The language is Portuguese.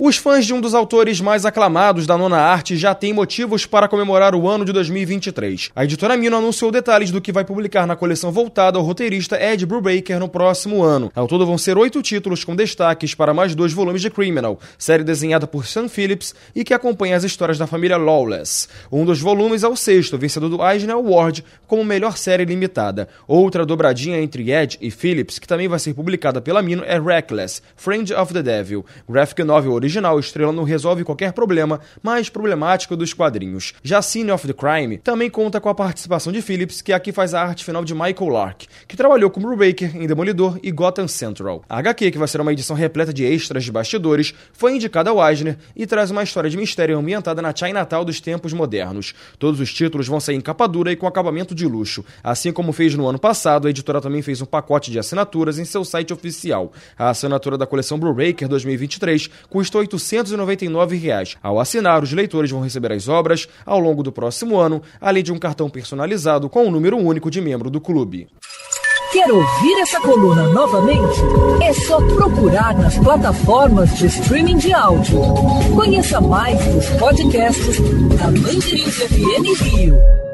Os fãs de um dos autores mais aclamados da nona arte já têm motivos para comemorar o ano de 2023. A editora Mino anunciou detalhes do que vai publicar na coleção voltada ao roteirista Ed Brubaker no próximo ano. Ao todo vão ser oito títulos com destaques para mais dois volumes de Criminal, série desenhada por Sam Phillips e que acompanha as histórias da família Lawless. Um dos volumes é o sexto, vencedor do Eisner Award como melhor série limitada. Outra dobradinha entre Ed e Phillips, que também vai ser publicada pela Mino, é Reckless, Friend of the Devil, graphic novel original Estrela não resolve qualquer problema mais problemático dos quadrinhos. Já Scene of the Crime também conta com a participação de Phillips, que aqui faz a arte final de Michael Lark, que trabalhou com Brubaker em Demolidor e Gotham Central. A HQ, que vai ser uma edição repleta de extras de bastidores, foi indicada ao Eisner e traz uma história de mistério ambientada na Chinatown dos tempos modernos. Todos os títulos vão sair em capa dura e com acabamento de luxo. Assim como fez no ano passado, a editora também fez um pacote de assinaturas em seu site oficial. A assinatura da coleção Brubaker 2023 custou 899. Reais. Ao assinar, os leitores vão receber as obras ao longo do próximo ano, além de um cartão personalizado com o um número único de membro do clube. Quer ouvir essa coluna novamente? É só procurar nas plataformas de streaming de áudio. Conheça mais os podcasts da Mandirinhos FM Rio.